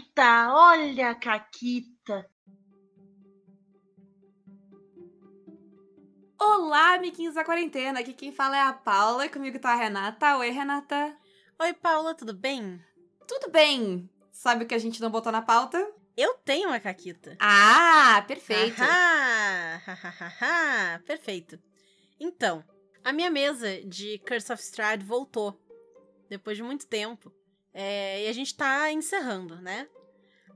Caquita, olha a Caquita. Olá, amiguinhos da quarentena. Aqui quem fala é a Paula e comigo tá a Renata. Oi, Renata. Oi, Paula, tudo bem? Tudo bem. Sabe o que a gente não botou na pauta? Eu tenho uma caquita. Ah, perfeito. Ahá, hahaha, perfeito. Então, a minha mesa de Curse of Strahd voltou. Depois de muito tempo. É, e a gente tá encerrando, né?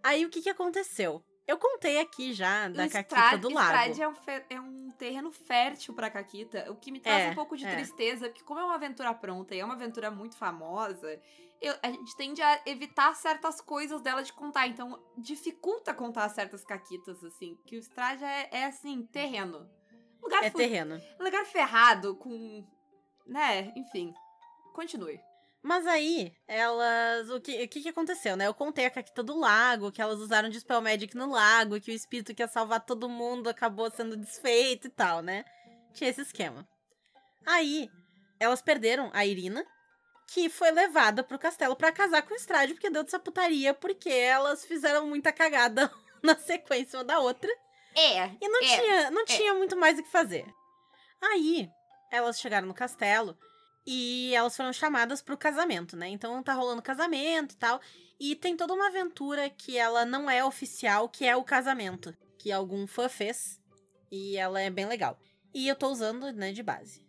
Aí o que que aconteceu? Eu contei aqui já da Caquita do Lago. Strade é um, é um terreno fértil pra Caquita, o que me traz É, um pouco de é. tristeza, porque como é uma aventura pronta e é uma aventura muito famosa, eu- a gente tende a evitar certas coisas dela de contar, então dificulta contar certas Caquitas, assim, que o Strade é, é, assim, terreno. Lugar, É terreno. lugar ferrado, com... né, enfim. Continue. Mas aí, elas. O que, o que que aconteceu, né? Eu contei a Caquita do Lago, que elas usaram de Spell Magic no lago, que o espírito que ia salvar todo mundo acabou sendo desfeito e tal, né? Tinha esse esquema. Aí, elas perderam a Irina, que foi levada pro castelo pra casar com o Strade, porque deu dessa putaria, porque elas fizeram muita cagada na sequência uma da outra. É, E não, É, tinha, não tinha muito mais o que fazer. Aí, elas chegaram no castelo e elas foram chamadas pro casamento, né? Então tá rolando casamento e tal. E tem toda uma aventura que ela não é oficial, que é o casamento. Que algum fã fez. E ela é bem legal. E eu tô usando, né, de base.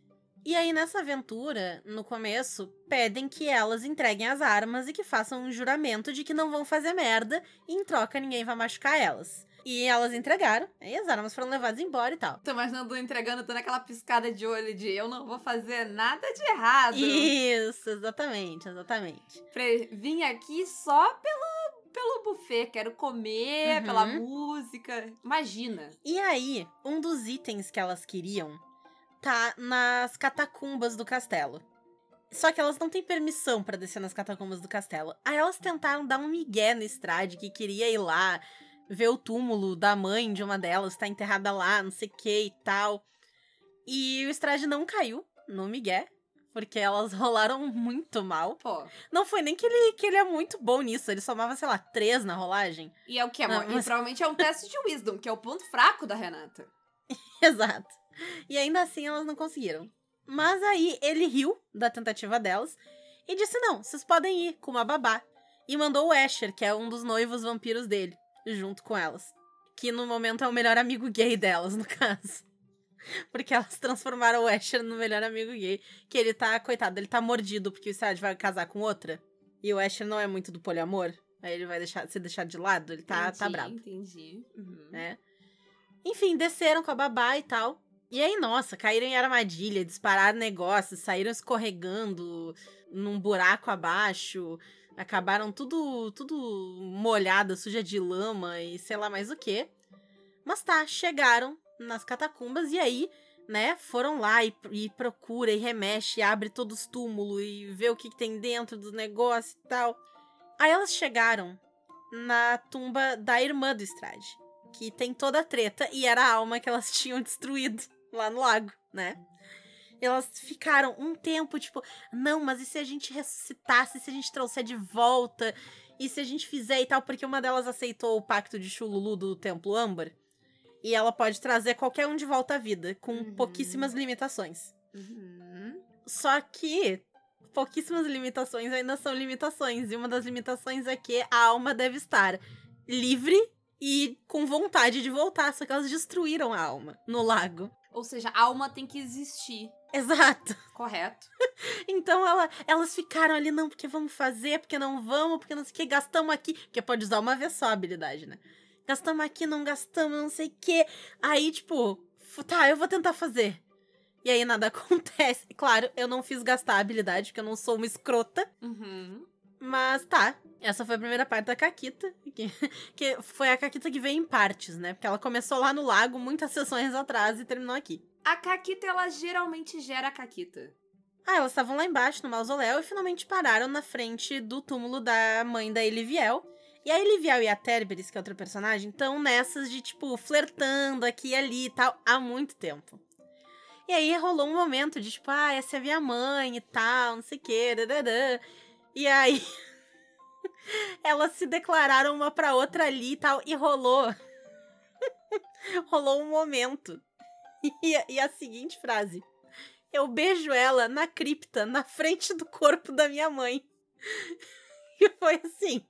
E aí, nessa aventura, no começo, pedem que elas entreguem as armas e que façam um juramento de que não vão fazer merda e em troca ninguém vai machucar elas. E elas entregaram, e as armas foram levadas embora e tal. tô imaginando entregando toda aquela piscada de olho de eu não vou fazer nada de errado. Isso, exatamente, exatamente. Pre- Vim aqui só pelo, pelo buffet, quero comer, Uhum. pela música. Imagina. E aí, um dos itens que elas queriam tá nas catacumbas do castelo. Só que elas não têm permissão pra descer nas catacumbas do castelo. Aí elas tentaram dar um migué no Strade, que queria ir lá ver o túmulo da mãe de uma delas, tá enterrada lá, não sei o que e tal. E o Strade não caiu no migué, porque elas rolaram muito mal. Pô. Não foi nem que ele, que ele é muito bom nisso, ele somava, sei lá, três na rolagem. E é o que, amor? E mas- provavelmente é um teste de wisdom, que é o ponto fraco da Renata. Exato. E ainda assim elas não conseguiram. Mas aí ele riu da tentativa delas e disse: não, vocês podem ir com uma babá. E mandou o Asher, que é um dos noivos vampiros dele, junto com elas. Que no momento é o melhor amigo gay delas, no caso. Porque elas transformaram o Asher no melhor amigo gay. Que ele tá, coitado, ele tá mordido porque o Strade vai casar com outra. E o Asher não é muito do poliamor. Aí ele vai deixar, se deixar de lado, ele tá, tá entendi, bravo Entendi. Uhum. né? Enfim, desceram com a babá e tal. E aí, nossa, caíram em armadilha, dispararam negócios, saíram escorregando num buraco abaixo, acabaram tudo tudo molhada, suja de lama e sei lá mais o que. Mas tá, chegaram nas catacumbas e aí, né, foram lá e, e procura e remexe, e abre todos os túmulos e vê o que, que tem dentro dos negócios e tal. Aí elas chegaram na tumba da irmã do Strade que tem toda a treta e era a alma que elas tinham destruído lá no lago, né? Elas ficaram um tempo tipo, não, mas e se a gente ressuscitasse, e se a gente trouxer de volta, e se a gente fizer e tal, porque uma delas aceitou o pacto de Chululu do Templo Âmbar, e ela pode trazer qualquer um de volta à vida, com Uhum. pouquíssimas limitações. Uhum. Só que pouquíssimas limitações ainda são limitações, e uma das limitações é que a alma deve estar livre e com vontade de voltar, só que elas destruíram a alma no lago. Ou seja, a alma tem que existir, Exato. correto? Então ela, elas ficaram ali, não, porque vamos fazer, porque não vamos, porque não sei o que, gastamos aqui. Porque pode usar uma vez só a habilidade, né? Gastamos aqui, não gastamos, não sei o que. Aí, tipo, tá, eu vou tentar fazer. E aí nada acontece. Claro, eu não fiz gastar a habilidade, porque eu não sou uma escrota. Uhum. Mas tá, essa foi a primeira parte da Caquita, que, que foi a Caquita que veio em partes, né? Porque ela começou lá no lago muitas sessões atrás e terminou aqui. A Caquita, ela geralmente gera a Caquita. Ah, elas estavam lá embaixo no mausoléu e finalmente pararam na frente do túmulo da mãe da Eliviel. E a Eliviel e a Terberis, que é outra personagem, estão nessas de, tipo, flertando aqui e ali e tal, há muito tempo. E aí rolou um momento de, tipo, ah, essa é minha mãe e tal, não sei o quê, dadadã. E aí. elas se declararam uma pra outra ali e tal, e rolou. rolou um momento. E, a- e a seguinte frase: Eu beijo ela na cripta, na frente do corpo da minha mãe. E foi assim.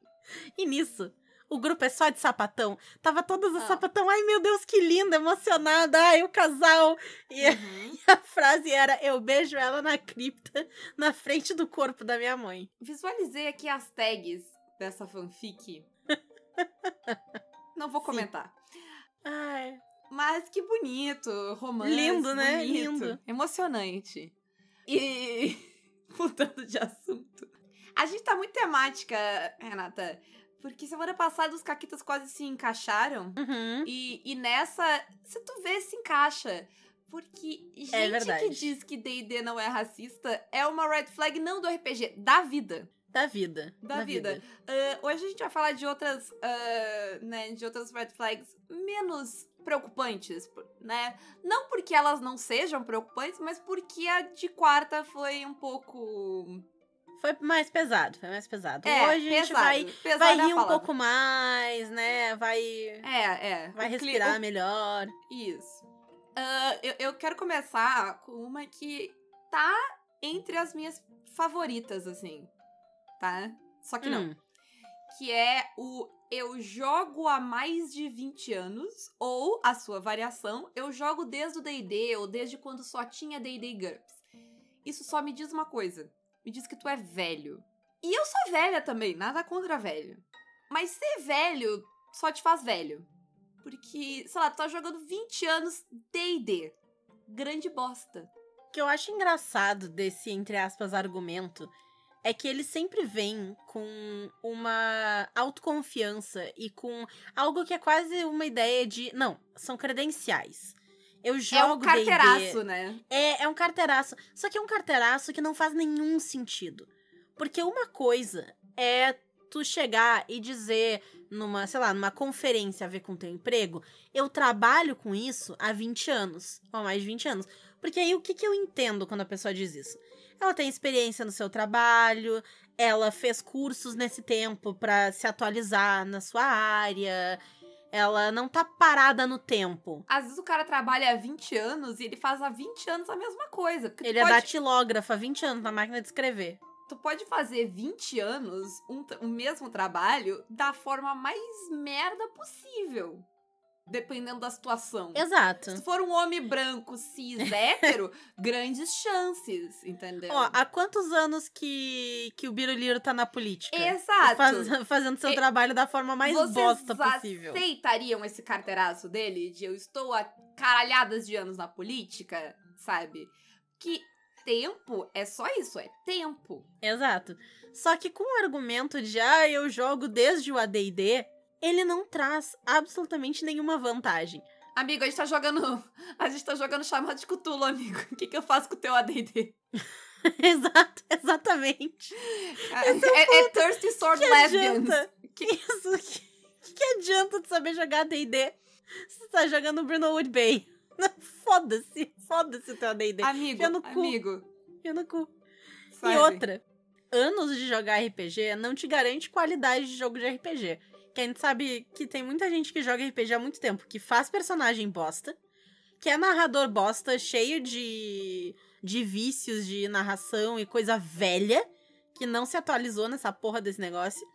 E nisso, o grupo é só de sapatão. Tava todas as Ah. sapatão. Ai, meu Deus, que linda, emocionada. Ai, o casal. E Uhum. a frase era: Eu beijo ela na cripta, na frente do corpo da minha mãe. Visualizei aqui as tags dessa fanfic. Não vou Sim. comentar. Ai. Mas que bonito, romântico. Lindo, né? bonito, Lindo. Emocionante. E mudando de assunto. A gente tá muito temática, Renata. Porque semana passada os caquitas quase se encaixaram. Uhum. E, e nessa, se tu vê, se encaixa. Porque gente É que diz que D&D não é racista é uma red flag não do RPG, da vida. Da vida. Da vida. Ah, hoje a gente vai falar de outras, ah, né, de outras red flags menos preocupantes, né? Não porque elas não sejam preocupantes, mas porque a de quarta foi um pouco... Foi mais pesado, foi mais pesado. É, Hoje a gente pesado, vai, pesado vai é rir um pouco mais, né? Vai, É, é. vai cli- respirar o melhor. Isso. Ah, eu, eu quero começar com uma que tá entre as minhas favoritas, assim. Tá? Só que não. Hum, Que é o eu jogo há mais de 20 anos, ou a sua variação, eu jogo desde o D&D, ou desde quando só tinha D&D GURPS. Isso só me diz uma coisa. Me diz que tu é velho. E eu sou velha também, nada contra velho. Mas ser velho só te faz velho. Porque, sei lá, tu tá jogando 20 anos D&D. Grande bosta. O que eu acho engraçado desse, entre aspas, argumento é que ele sempre vem com uma autoconfiança e com algo que é quase uma ideia de. Não, são credenciais. Eu é um jogo carteiraço, né? É, é um carteiraço. Só que é um carteiraço que não faz nenhum sentido. Porque uma coisa é tu chegar e dizer numa, sei lá, numa conferência a ver com teu emprego, eu trabalho com isso há 20 anos, ou mais de 20 anos. Porque aí o que, que eu entendo quando a pessoa diz isso? Ela tem experiência no seu trabalho, ela fez cursos nesse tempo pra se atualizar na sua área, ela não tá parada no tempo. Às vezes o cara trabalha há 20 anos e ele faz há 20 anos a mesma coisa. Ele é pode, datilógrafo há 20 anos na máquina de escrever. tu pode fazer 20 anos um, o mesmo trabalho da forma mais merda possível. Dependendo da situação. Exato. Se for um homem branco, cis, hétero, grandes chances, entendeu? Ó, há quantos anos que, que o Biruliro tá na política? Exato. Faz- fazendo seu E- trabalho da forma mais bosta possível. aceitariam esse carteiraço dele de eu estou há caralhadas de anos na política, sabe? Que tempo é só isso, é tempo. Exato. Só que com o argumento de, ah, eu jogo desde o AD&D, ele não traz absolutamente nenhuma vantagem. Amigo, a gente tá jogando. A gente tá jogando chamado de Cthulhu, amigo. O que, que eu faço com o teu ADD? Exato, exatamente. É, é Thirsty Sword Que Lesbians. Que isso? Que, que adianta de saber jogar AD&D se você tá jogando Brunelwood Bay? Foda-se, foda-se o teu AD&D. Amigo, Enfia no cu. amigo. Enfia no cu. sabe? E outra, anos de jogar RPG não te garante qualidade de jogo de RPG. Que a gente sabe que tem muita gente que joga RPG há muito tempo, que faz personagem bosta, que é narrador bosta, cheio de, de vícios de narração e coisa velha, que não se atualizou nessa porra desse negócio.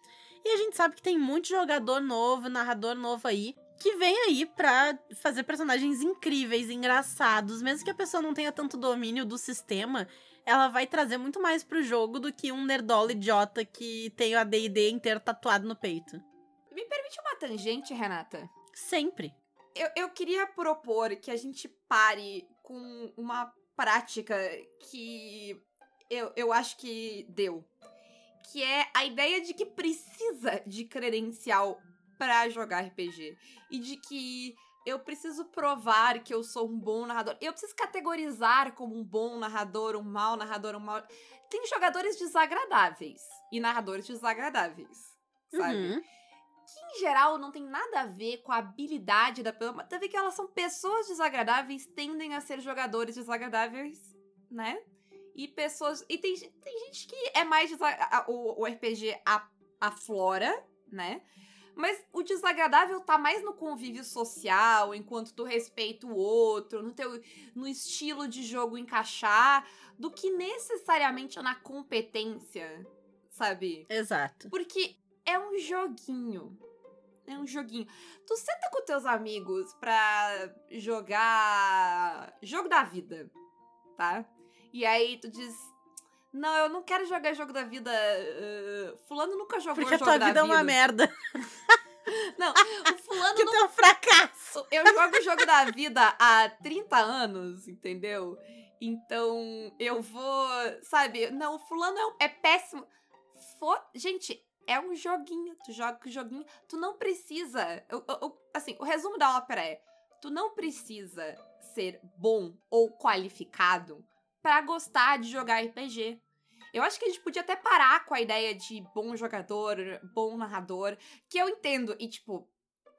E a gente sabe que tem muito jogador novo, narrador novo aí, que vem aí pra fazer personagens incríveis, engraçados, mesmo que a pessoa não tenha tanto domínio do sistema, ela vai trazer muito mais pro jogo do que um nerdola idiota que tem o AD&D inteiro tatuado no peito. Me permite uma tangente, Renata? Sempre. Eu, eu queria propor que a gente pare com uma prática que eu, eu acho que deu. Que é a ideia de que precisa de credencial pra jogar RPG. E de que eu preciso provar que eu sou um bom narrador. Eu preciso categorizar como um bom narrador, um mau narrador, um mau. Tem jogadores desagradáveis e narradores desagradáveis, sabe? Uhum. Que em geral não tem nada a ver com a habilidade da pessoa, mas deve que elas são pessoas desagradáveis, tendem a ser jogadores desagradáveis, né? E pessoas. E tem, tem gente que é mais. desa- a- o, o RPG a- aflora né? Mas o desagradável tá mais no convívio social, enquanto tu respeita o outro, no teu no estilo de jogo encaixar, do que necessariamente na competência, sabe? Exato. Porque é um joguinho. É um joguinho. Tu senta com teus amigos pra jogar jogo da vida, tá? E aí tu diz: Não, eu não quero jogar jogo da vida. Uh, fulano nunca jogou Porque a jogo tua da vida é vida. uma merda. Não, o fulano Que não. é um fracasso. Eu jogo o jogo da vida há 30 anos, entendeu? Então eu vou. Sabe? Não, o fulano é, um- é péssimo. Fo- Gente, é um joguinho. Tu joga o joguinho. Tu não precisa. eu- eu- assim, o resumo da ópera é: tu não precisa ser bom ou qualificado pra gostar de jogar RPG. Eu acho que a gente podia até parar com a ideia de bom jogador, bom narrador, que eu entendo. E, tipo,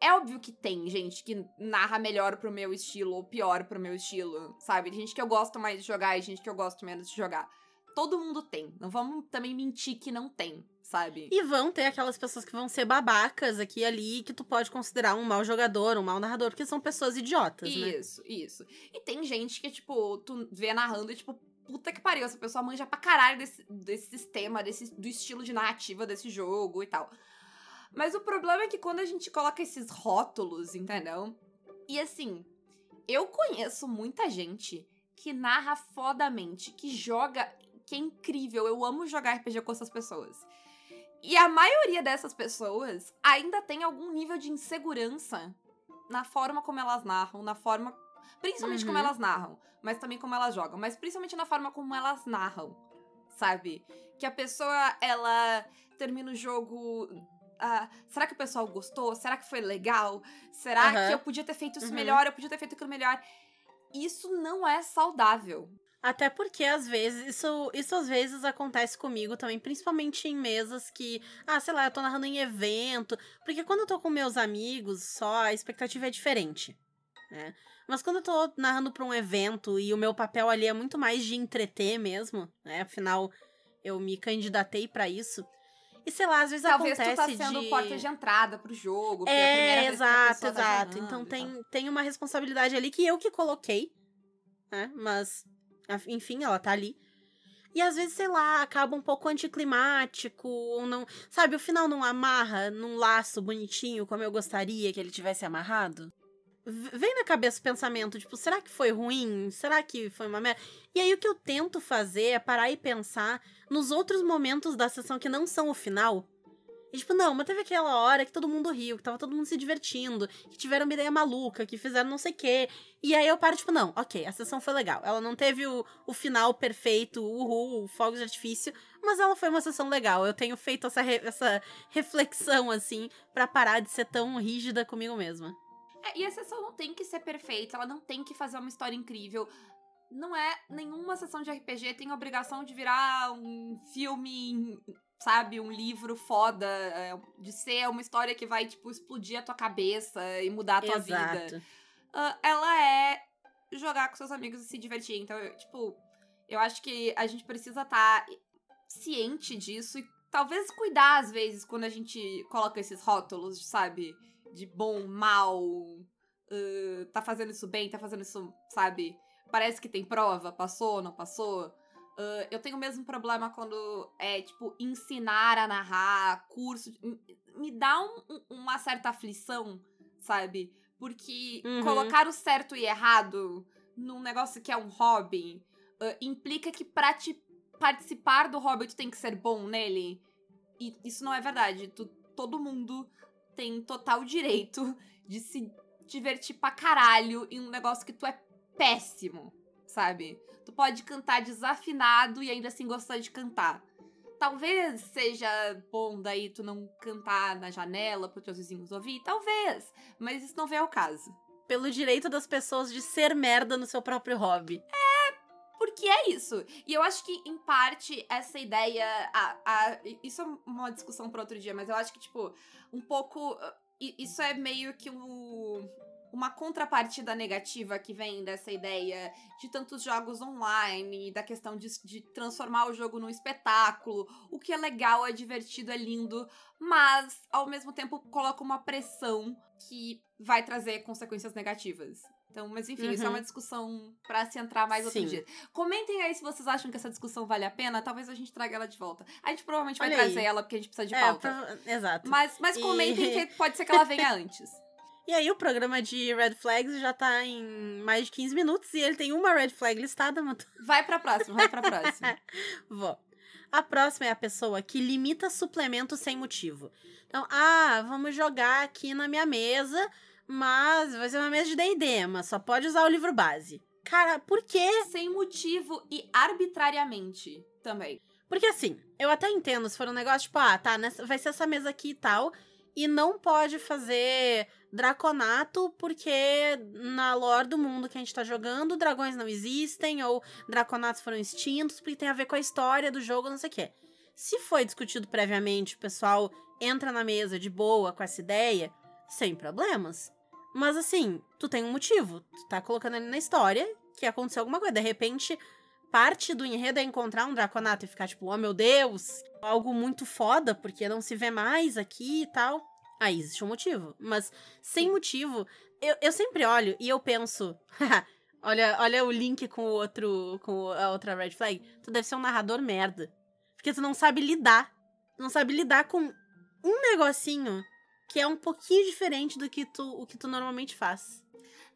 é óbvio que tem gente que narra melhor pro meu estilo ou pior pro meu estilo, sabe? Gente que eu gosto mais de jogar e gente que eu gosto menos de jogar. Todo mundo tem. Não vamos também mentir que não tem, sabe? E vão ter aquelas pessoas que vão ser babacas aqui e ali, que tu pode considerar um mau jogador, um mau narrador, porque são pessoas idiotas, né? Isso, isso. E tem gente que, tipo, tu vê narrando e, tipo, puta que pariu, essa pessoa manja pra caralho desse, desse sistema, desse, do estilo de narrativa desse jogo e tal. Mas o problema é que quando a gente coloca esses rótulos, entendeu? E assim, eu conheço muita gente que narra fodamente, que joga, que é incrível. Eu amo jogar RPG com essas pessoas. E a maioria dessas pessoas ainda tem algum nível de insegurança na forma como elas narram, na forma. Principalmente como Uhum. elas narram, mas também como elas jogam, mas principalmente na forma como elas narram, sabe? Que a pessoa, ela termina o jogo. ah, será que o pessoal gostou? Será que foi legal? Será Aham. que eu podia ter feito isso Uhum. melhor? Eu podia ter feito aquilo melhor? Isso não é saudável. Até porque, às vezes, isso, isso às vezes acontece comigo também, principalmente em mesas que, ah, sei lá, eu tô narrando em evento. Porque quando eu tô com meus amigos só, a expectativa é diferente, né? Mas quando eu tô narrando pra um evento e o meu papel ali é muito mais de entreter mesmo, né? Afinal, eu me candidatei pra isso. E sei lá, às vezes Talvez tu acontece tá sendo de... porta de entrada pro jogo. é a primeira É, exato, tá exato. jogando então e tem, tem uma responsabilidade ali que eu que coloquei, né? Mas, enfim, ela tá ali. E às vezes, sei lá, acaba um pouco anticlimático, ou não. Sabe, o final não amarra num laço bonitinho como eu gostaria que ele tivesse amarrado. V- Vem na cabeça o pensamento, tipo, será que foi ruim? Será que foi uma merda? E aí o que eu tento fazer é parar e pensar nos outros momentos da sessão que não são o final. E tipo, não, mas teve aquela hora que todo mundo riu, que tava todo mundo se divertindo, que tiveram uma ideia maluca, que fizeram não sei o quê. E aí eu paro, tipo, não, ok, a sessão foi legal. Ela não teve o, o final perfeito, uhul, fogos de artifício, mas ela foi uma sessão legal. Eu tenho feito essa, re- essa reflexão, assim, pra parar de ser tão rígida comigo mesma. É, e a sessão não tem que ser perfeita, ela não tem que fazer uma história incrível. Não é nenhuma sessão de RPG tem a obrigação de virar um filme, sabe, um livro foda, é, de ser uma história que vai, tipo, explodir a tua cabeça e mudar a tua vida. Exato. Ah, ela é jogar com seus amigos e se divertir. Então, eu, tipo, eu acho que a gente precisa estar ciente disso e talvez cuidar às vezes quando a gente coloca esses rótulos, sabe? De bom, mal, ah, tá fazendo isso bem, tá fazendo isso, sabe? Parece que tem prova, passou, não passou. Ah, eu tenho o mesmo problema quando é, tipo, ensinar a narrar, curso. Me- dá um- um- uma certa aflição, sabe? Porque Uhum. colocar o certo e errado num negócio que é um hobby ah, implica que pra te participar do hobby tu tem que ser bom nele. E isso não é verdade. Tu, todo mundo tem total direito de se divertir pra caralho em um negócio que tu é péssimo, sabe? Tu pode cantar desafinado e ainda assim gostar de cantar. Talvez seja bom daí tu não cantar na janela para teus vizinhos ouvir, talvez, mas isso não vem ao caso. Pelo direito das pessoas de ser merda no seu próprio hobby. Porque é isso. E eu acho que, em parte, essa ideia. A, a- isso é uma discussão para outro dia, mas eu acho que, tipo, um pouco. i- Isso é meio que o. uma contrapartida negativa que vem dessa ideia de tantos jogos online, da questão de, de, transformar o jogo num espetáculo. O que é legal, é divertido, é lindo, mas ao mesmo tempo coloca uma pressão que vai trazer consequências negativas. Então, mas enfim, uhum. isso é uma discussão para se entrar mais outro Sim. dia. Comentem aí se vocês acham que essa discussão vale a pena. Talvez a gente traga ela de volta. A gente provavelmente vai Olha trazer aí. ela porque a gente precisa de é, pauta. Exato. Mas, mas comentem e... que pode ser que ela venha antes. E aí o programa de red flags já tá em mais de 15 minutos e ele tem uma red flag listada, mas... Vai pra próxima, vai pra próxima. Vou. A próxima é a pessoa que limita suplementos sem motivo. Então, ah, vamos jogar aqui na minha mesa, mas vai ser uma mesa de D&D, mas só pode usar o livro base. Cara, por quê? Sem motivo e arbitrariamente também. Porque assim, eu até entendo se for um negócio tipo, ah, tá, nessa, vai ser essa mesa aqui e tal, e não pode fazer Draconato, porque na lore do mundo que a gente tá jogando, dragões não existem, ou Draconatos foram extintos, porque tem a ver com a história do jogo, não sei o quê. Se foi discutido previamente, o pessoal entra na mesa de boa com essa ideia, sem problemas. Mas assim, tu tem um motivo. Tu tá colocando ali na história que aconteceu alguma coisa. De repente, parte do enredo é encontrar um Draconato e ficar tipo, oh meu Deus, algo muito foda, porque não se vê mais aqui e tal. Aí existe um motivo. Mas sem motivo, eu, eu sempre olho e eu penso. olha, olha o link com o outro. com a outra red flag. Tu deve ser um narrador merda. Porque tu não sabe lidar. Tu não sabe lidar com um negocinho que é um pouquinho diferente do que tu, o que tu normalmente faz.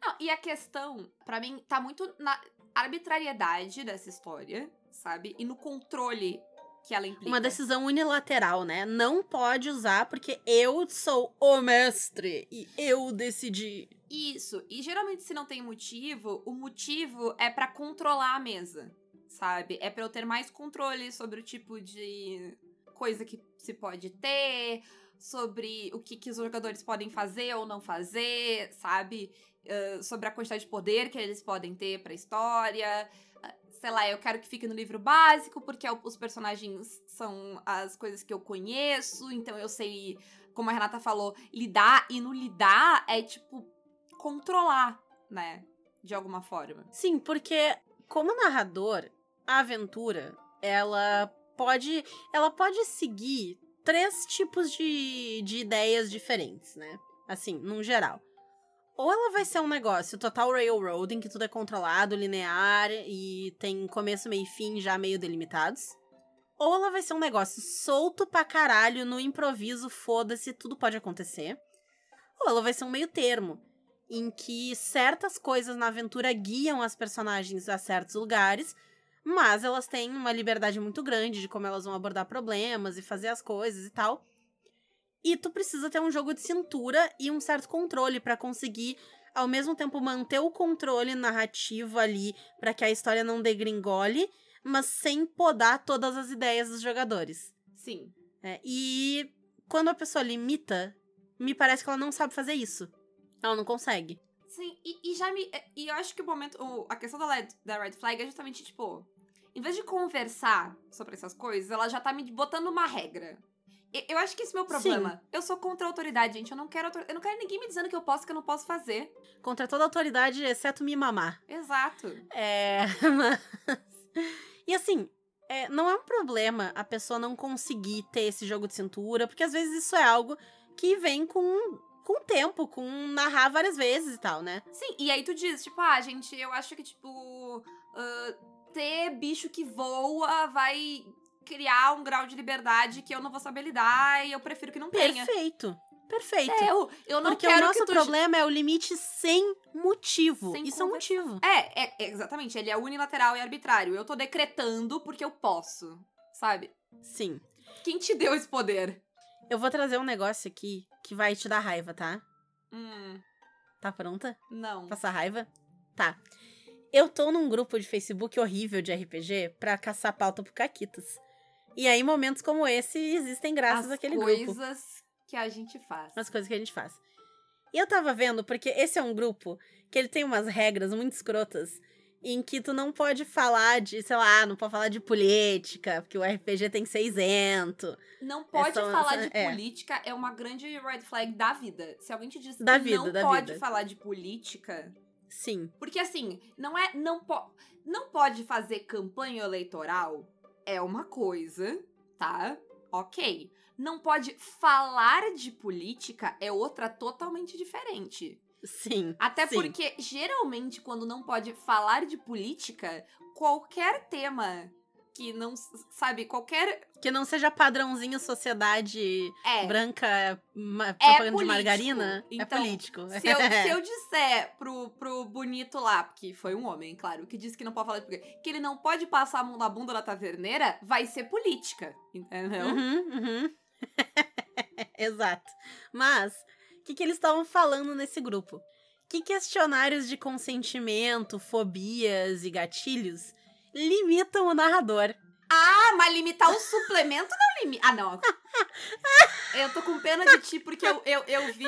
Não, e a questão, para mim, tá muito na arbitrariedade dessa história, sabe? E no controle que ela implica. Uma decisão unilateral, né? Não pode usar porque eu sou o mestre e eu decidi. Isso. E geralmente se não tem motivo, o motivo é para controlar a mesa, sabe? É para eu ter mais controle sobre o tipo de coisa que se pode ter, sobre o que, que os jogadores podem fazer ou não fazer, sabe? Uh, sobre a quantidade de poder que eles podem ter pra história sei lá, eu quero que fique no livro básico, porque é os personagens são as coisas que eu conheço, então eu sei, como a Renata falou, lidar. E no lidar é tipo controlar, né? De alguma forma. Sim, porque como narrador, a aventura, ela pode. Ela pode seguir três tipos de, de ideias diferentes, né? Assim, num geral. Ou ela vai ser um negócio total railroad, em que tudo é controlado, linear e tem começo, meio e fim já meio delimitados. Ou ela vai ser um negócio solto pra caralho, no improviso, foda-se, tudo pode acontecer. Ou ela vai ser um meio termo, em que certas coisas na aventura guiam as personagens a certos lugares, mas elas têm uma liberdade muito grande de como elas vão abordar problemas e fazer as coisas e tal. E tu precisa ter um jogo de cintura e um certo controle para conseguir ao mesmo tempo manter o controle narrativo ali para que a história não degringole, mas sem podar todas as ideias dos jogadores. Sim. É, e quando a pessoa limita, me parece que ela não sabe fazer isso. Ela não consegue. Sim, e, e já me. E eu acho que o momento. O, a questão da, LED, da Red Flag é justamente, tipo. Em vez de conversar sobre essas coisas, ela já tá me botando uma regra. Eu acho que esse é o meu problema. Sim. Eu sou contra a autoridade, gente. Eu não quero eu não quero ninguém me dizendo que eu posso que eu não posso fazer. Contra toda autoridade, exceto me mamar. Exato. É, mas... E assim, é, não é um problema a pessoa não conseguir ter esse jogo de cintura, porque às vezes isso é algo que vem com com tempo, com narrar várias vezes e tal, né? Sim, e aí tu diz, tipo, ah, gente, eu acho que, tipo, uh, ter bicho que voa vai criar um grau de liberdade que eu não vou saber lidar e eu prefiro que não tenha. Perfeito. Perfeito. É, eu, eu não Porque quero o nosso tu... problema é o limite sem motivo. Sem Isso conversa. é um motivo. É, é, exatamente. Ele é unilateral e arbitrário. Eu tô decretando porque eu posso, sabe? Sim. Quem te deu esse poder? Eu vou trazer um negócio aqui que vai te dar raiva, tá? Hum. Tá pronta? Não. Passar raiva? Tá. Eu tô num grupo de Facebook horrível de RPG pra caçar pauta pro Caquitas. E aí, momentos como esse existem graças As àquele grupo. As coisas que a gente faz. As coisas que a gente faz. E eu tava vendo, porque esse é um grupo que ele tem umas regras muito escrotas. em que tu não pode falar de, sei lá, não pode falar de política, porque o RPG tem que ser isento. Não pode Essa- falar essa- de é. política é uma grande red flag da vida. Se alguém te diz Da que vida, não pode vida. falar de política, Sim. porque assim, não é não po não pode fazer campanha eleitoral é uma coisa, tá? OK. Não pode falar de política é outra totalmente diferente. Sim. Até sim. porque, geralmente, quando não pode falar de política, qualquer tema que não, sabe, qualquer. Que não seja padrãozinho sociedade É. branca, ma- propaganda de político. margarina, é Então, político. Se eu, se eu disser pro, pro bonito lá, que foi um homem, claro, que disse que não pode falar de que ele não pode passar a mão na bunda da taverneira, vai ser política. Entendeu? Uhum, uhum. Exato. Mas, o que, que eles estavam falando nesse grupo? Que questionários de consentimento, fobias e gatilhos limitam o narrador? Ah, mas limitar o suplemento não limita. Ah, não. Eu tô com pena de ti porque eu, eu, eu vi.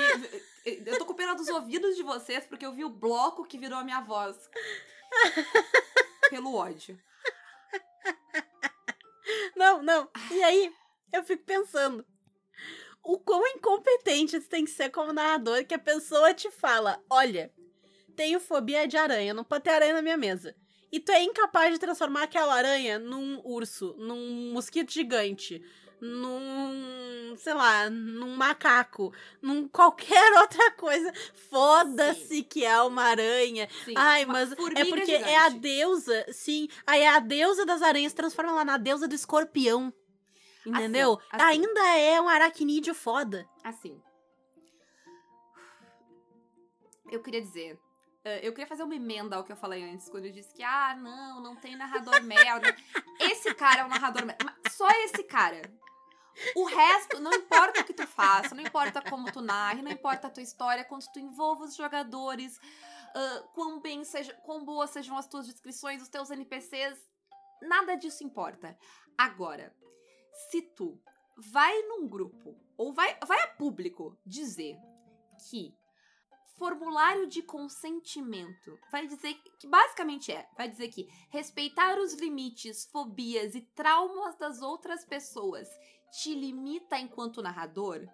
Eu tô com pena dos ouvidos de vocês porque eu vi o bloco que virou a minha voz. Pelo ódio. Não, não. E aí, eu fico pensando. O quão incompetente você tem que ser como narrador que a pessoa te fala: olha, tenho fobia de aranha, não pode ter aranha na minha mesa. E tu é incapaz de transformar aquela aranha num urso, num mosquito gigante, num, sei lá, num macaco, num qualquer outra coisa. Foda-se que é uma aranha. Sim, Ai, uma mas é porque é a gigante. deusa, sim. Aí é a deusa das aranhas, transforma ela na deusa do escorpião. Entendeu? assim. Ainda é um aracnídeo foda. Assim. Eu queria dizer. Eh, Eu queria fazer uma emenda ao que eu falei antes, quando eu disse que, ah, não, não tem narrador merda. Esse cara é um narrador merda. Só esse cara. O resto, não importa o que tu faça, não importa como tu narre, não importa a tua história, quanto tu envolva os jogadores, ah, quão bem seja, quão boas sejam as tuas descrições, os teus NPCs, nada disso importa. Agora, se tu vai num grupo ou vai, vai a público dizer que formulário de consentimento vai dizer que basicamente é, vai dizer que respeitar os limites, fobias e traumas das outras pessoas te limita enquanto narrador.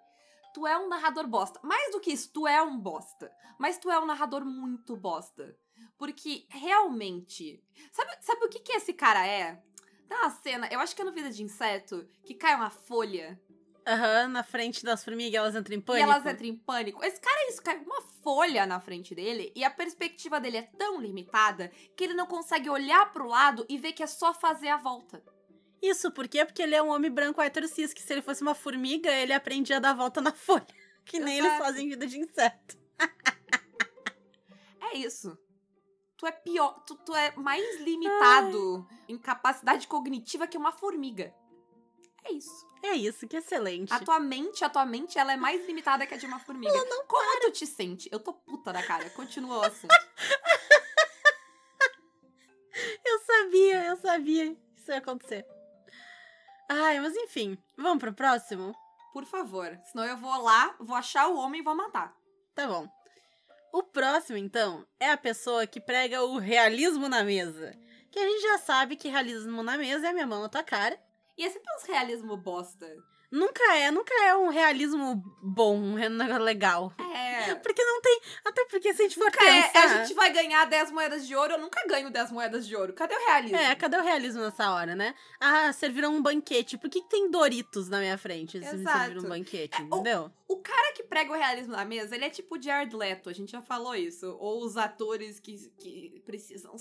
Tu é um narrador bosta. Mais do que isso, tu é um bosta. Mas tu é um narrador muito bosta. Porque realmente. Sabe, sabe o que, que esse cara é? Tem uma cena, eu acho que é no Vida de Inseto, que cai uma folha Aham, na frente das formigas, elas entram em pânico. e elas entram em pânico. Esse cara isso, cai uma folha na frente dele e a perspectiva dele é tão limitada que ele não consegue olhar pro lado e ver que é só fazer a volta. Isso, por quê? Porque ele é um homem branco hétero cis, que se ele fosse uma formiga, ele aprendia a dar a volta na folha. Que nem eles fazem em vida de inseto. É isso. Tu é pior, tu, tu é mais limitado em capacidade cognitiva que uma formiga. É isso. É isso, que excelente. A tua mente, a tua mente, ela é mais limitada que a de uma formiga. Como tu te sente? Eu tô puta da cara. Continua o assunto. Eu sabia, eu sabia que isso ia acontecer. Ai, mas enfim, vamos pro próximo? Por favor. Senão eu vou lá, vou achar o homem e vou matar. Tá bom. O próximo, então, é a pessoa que prega o realismo na mesa. Que a gente já sabe que realismo na mesa é a minha mão na tua cara. E é sempre uns realismo bosta. Nunca é, nunca é um realismo bom, um negócio legal. É. Porque não tem. Até porque se a gente for Nunca é, pensar. a gente vai ganhar 10 moedas de ouro, eu nunca ganho 10 moedas de ouro. Cadê o realismo? É, cadê o realismo nessa hora, né? Ah, serviram um banquete. Por que, que tem Doritos na minha frente se me serviram um banquete, É, o- entendeu? O cara que prega o realismo na mesa, ele é tipo o Jared Leto, a gente já falou isso. Ou os atores que, que precisam.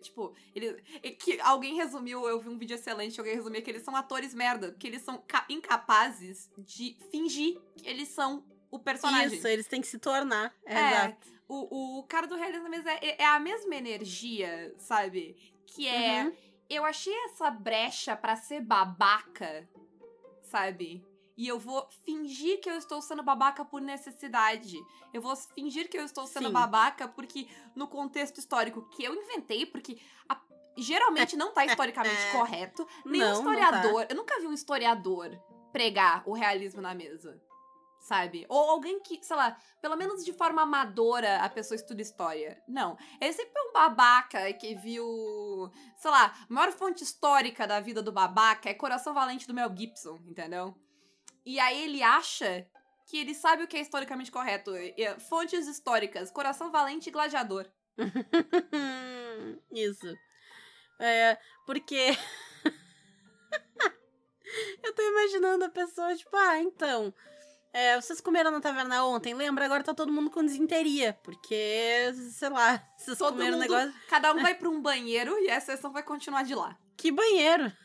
Tipo, ele, é que alguém resumiu, eu vi um vídeo excelente, alguém resumiu que eles são atores merda, porque eles são ca- incapazes de fingir que eles são o personagem. Isso, eles têm que se tornar. É, Exato. O, o cara do realismo é, é a mesma energia, sabe? Que é. Uhum. Eu achei essa brecha pra ser babaca, sabe? E eu vou fingir que eu estou sendo babaca por necessidade. Eu vou fingir que eu estou sendo Sim. babaca porque, no contexto histórico que eu inventei, porque a- geralmente não tá historicamente correto. Nenhum Não, não tá. historiador. Eu nunca vi um historiador pregar o realismo na mesa. sabe? Ou alguém que, sei lá, pelo menos de forma amadora a pessoa estuda história. Não. Ele sempre é um babaca que viu, sei lá, a maior fonte histórica da vida do babaca é Coração Valente do Mel Gibson, entendeu? E aí ele acha que ele sabe o que é historicamente correto. Fontes históricas, Coração Valente e Gladiador. Isso. É, porque. Eu tô imaginando a pessoa, tipo, ah, então. É, vocês comeram na taverna ontem, lembra? Agora tá todo mundo com desinteria, porque, sei lá, vocês todo comeram mundo, negócio. Cada um vai pra um banheiro e a sessão vai continuar de lá. Que banheiro?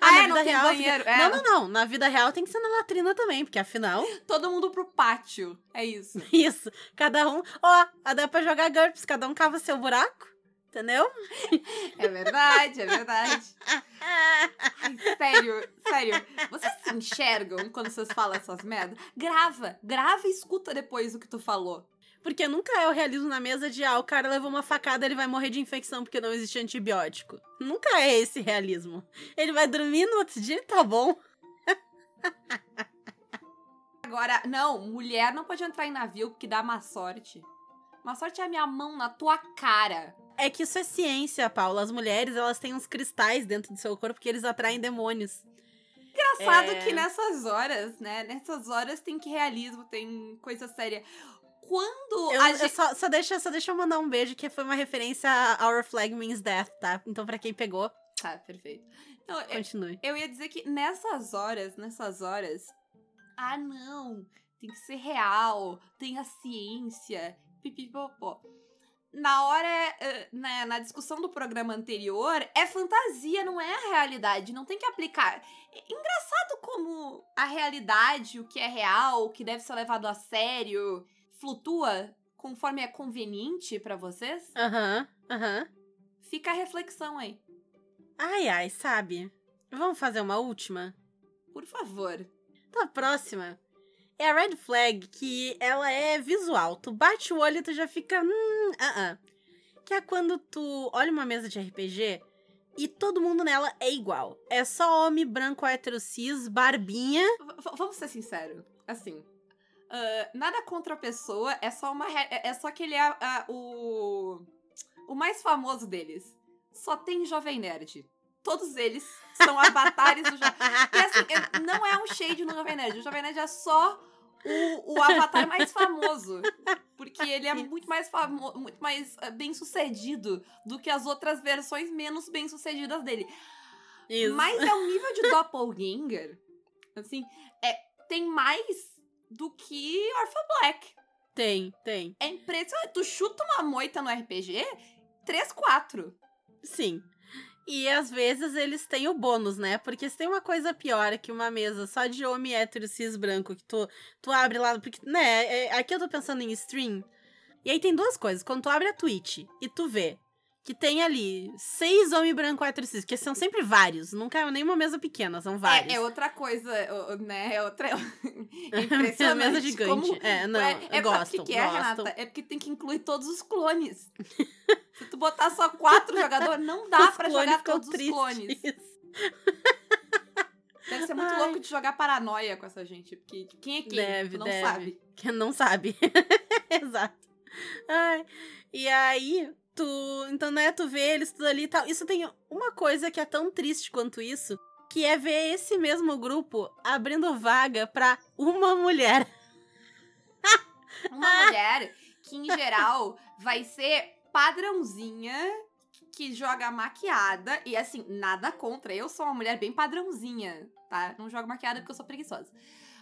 Ah, na é, não vida tem real banheiro. é. Não, não, não. Na vida real tem que ser na latrina também, porque afinal, Todo mundo pro pátio. É isso. isso. Cada um. Ó, dá pra jogar GURPS, cada um cava seu buraco. Entendeu? É verdade, é verdade. Ai, sério, sério. Vocês se enxergam quando vocês falam essas merdas? Grava, grava e escuta depois o que tu falou. Porque nunca é o realismo na mesa de, ah, o cara levou uma facada, ele vai morrer de infecção porque não existe antibiótico. Nunca é esse realismo. Ele vai dormir no outro dia, tá bom. Agora, não, mulher não pode entrar em navio porque dá má sorte. Má sorte é a minha mão na tua cara. É que isso é ciência, Paula. As mulheres, elas têm uns cristais dentro do seu corpo que eles atraem demônios. Engraçado É. que nessas horas, né? Nessas horas tem que realismo, tem coisa séria. Quando Eu, a eu gente. só, só, deixa, só deixa eu mandar um beijo, que foi uma referência a Our Flag Means Death, tá? Então, pra quem pegou, Tá, perfeito. É- continue. Eu ia dizer que nessas horas, nessas horas, ah não, tem que ser real, tem a ciência, pipipopó. Na hora, eh, né, na discussão do programa anterior, é fantasia, não é a realidade, não tem que aplicar. É engraçado como a realidade, o que é real, o que deve ser levado a sério, flutua conforme é conveniente pra vocês. Aham, aham. Fica a reflexão aí, Ai, ai, sabe? Vamos fazer uma última? por favor. Então, a próxima é a Red Flag, que ela é visual. Tu bate o olho e tu já fica. Hum, ah, ah. Que é quando tu olha uma mesa de RPG e todo mundo nela é igual. É só homem branco hétero cis, barbinha. V- vamos ser sinceros, assim. ah, nada contra a pessoa, é só uma. É é só que ele é ah, o. O mais famoso deles. Só tem Jovem Nerd. Todos eles são avatares do Jovem E assim, não é um shade no Jovem Nerd. O Jovem Nerd é só o, o avatar mais famoso. Porque ele é muito mais famoso, muito mais bem sucedido do que as outras versões menos bem sucedidas dele. Isso. Mas é um nível de doppelganger. Assim, é, tem mais do que Orphan Black. Tem, tem. É impressionante. Tu chuta uma moita no RPG, 3, 4. Sim. E às vezes eles têm o bônus, né? Porque se tem uma coisa pior que uma mesa só de homem hétero cis branco que tu, tu abre lá. Porque, né? é- aqui eu tô pensando em stream. E aí tem duas coisas. Quando tu abre a Twitch e tu vê que tem ali seis homens branco hétero cis, porque são sempre vários. Nunca é nenhuma mesa pequena, são vários. É, é outra coisa, né? É outra. É É impressionante. mesa gigante. Como... É, não, é, é gostam, que, que é, gostam. Renata? É porque tem que incluir todos os clones. Botar só quatro jogadores, não dá Os pra jogar todos os clones. tristes. Deve ser muito Ai. louco de jogar paranoia com essa gente. Porque quem é quem? Deve, não deve. sabe. Que não sabe. Exato. Ai, e aí, tu. Então, né, tu vê eles tudo ali e tal. Isso tem uma coisa que é tão triste quanto isso, que é ver esse mesmo grupo abrindo vaga pra uma mulher. Uma mulher que, em geral, vai ser padrãozinha, que joga maquiada. E assim, nada contra. Eu sou uma mulher bem padrãozinha, tá? Não jogo maquiada porque eu sou preguiçosa.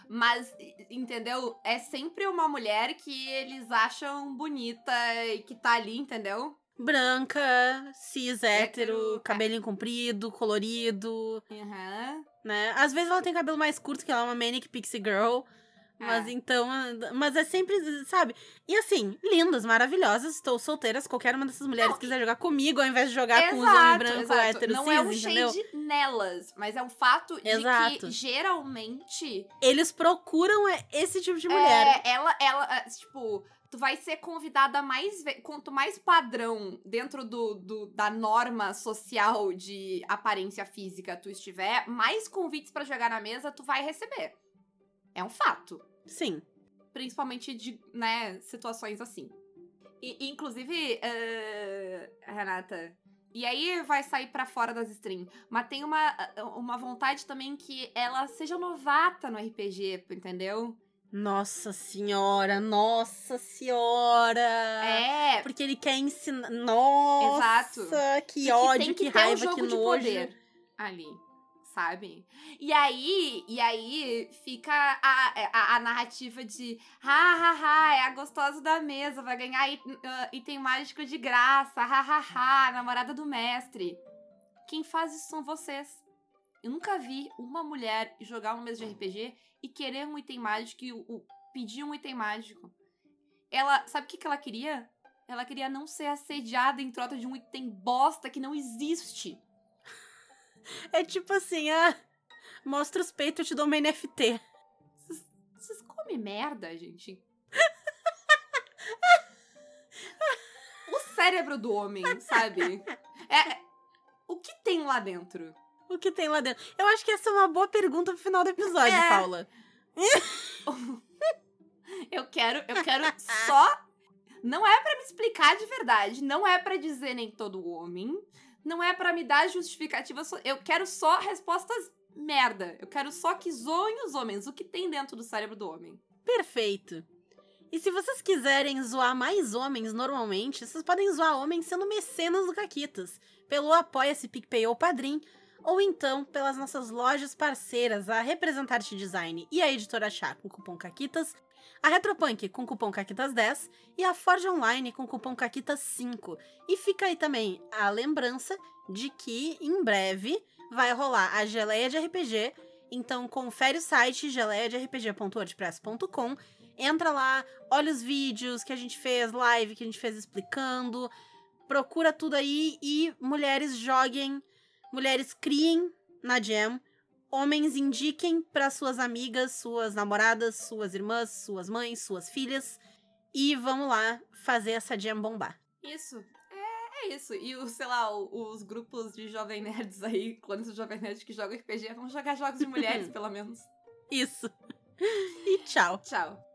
Mas, entendeu? É sempre uma mulher que eles acham bonita e que tá ali, entendeu? Branca, cis, hétero, Hétero, cabelinho comprido, colorido, Aham. né? Às vezes ela tem cabelo mais curto, que ela é uma Manic Pixie Girl. Mas É. então, mas é sempre, sabe? E assim, lindas, maravilhosas, estou solteiras, qualquer uma dessas mulheres Não, quiser jogar comigo, ao invés de jogar com os Exato, homens brancos, exato. héteros, Não cis, é um entendeu? shade nelas, mas é um fato de Exato. que geralmente Eles procuram é, esse tipo de mulher. É, ela, ela, é, tipo, tu vai ser convidada mais. Quanto mais padrão dentro do, do- da norma social de aparência física tu estiver, mais convites pra jogar na mesa tu vai receber. É um fato. Sim. Principalmente de, né, situações assim. E, inclusive, uh, Renata, e aí vai sair para fora das streams. Mas tem uma, uma vontade também que ela seja novata no RPG, entendeu? Nossa senhora, nossa senhora! É. Porque ele quer ensinar. Nossa! Exato. Que ódio, que, que raiva, um que nojo. ali sabe? E aí, e aí fica a, a, a, narrativa de ha, ha, ha, é a gostosa da mesa, vai ganhar it, item mágico de graça, ha, ha, ha, namorada do mestre. Quem faz isso são vocês. Eu nunca vi uma mulher jogar uma mesa de RPG e querer um item mágico e o, o, pedir um item mágico. Ela, sabe o que, que ela queria? Ela queria não ser assediada em troca de um item bosta que não existe. É tipo assim, ah, mostra os peitos, eu te dou uma NFT. Vocês comem merda, gente? o cérebro do homem, sabe? É, o que tem lá dentro? O que tem lá dentro? Eu acho que essa é uma boa pergunta pro final do episódio, é. Paula. eu quero, eu quero só não é para me explicar de verdade, não é para dizer nem todo homem, não é para me dar justificativa. Eu quero só respostas merda. Eu quero só que zoem os homens. O que tem dentro do cérebro do homem. Perfeito. E se vocês quiserem zoar mais homens normalmente, vocês podem zoar homens sendo mecenas do Caquitas, pelo Apoia-se PicPay ou Padrim, ou então pelas nossas lojas parceiras, a Representarte Design e a Editora Chá com cupom CAQUITAS, a Retropunk com cupom CAQUITAS10 e a Forge Online com cupom CAQUITAS5. E fica aí também a lembrança de que em breve vai rolar a geleia de RPG, então confere o site geleiaderpg.wordpress.com, entra lá, olha os vídeos que a gente fez, live que a gente fez explicando, procura tudo aí e mulheres joguem, mulheres criem na Jam homens indiquem para suas amigas, suas namoradas, suas irmãs, suas mães, suas filhas. E vamos lá fazer essa jam bombar. Isso. É, é isso. E, o, sei lá, os grupos de jovem nerds aí, clones de jovem nerds que jogam RPG, vão jogar jogos de mulheres, pelo menos. Isso. E tchau. Tchau.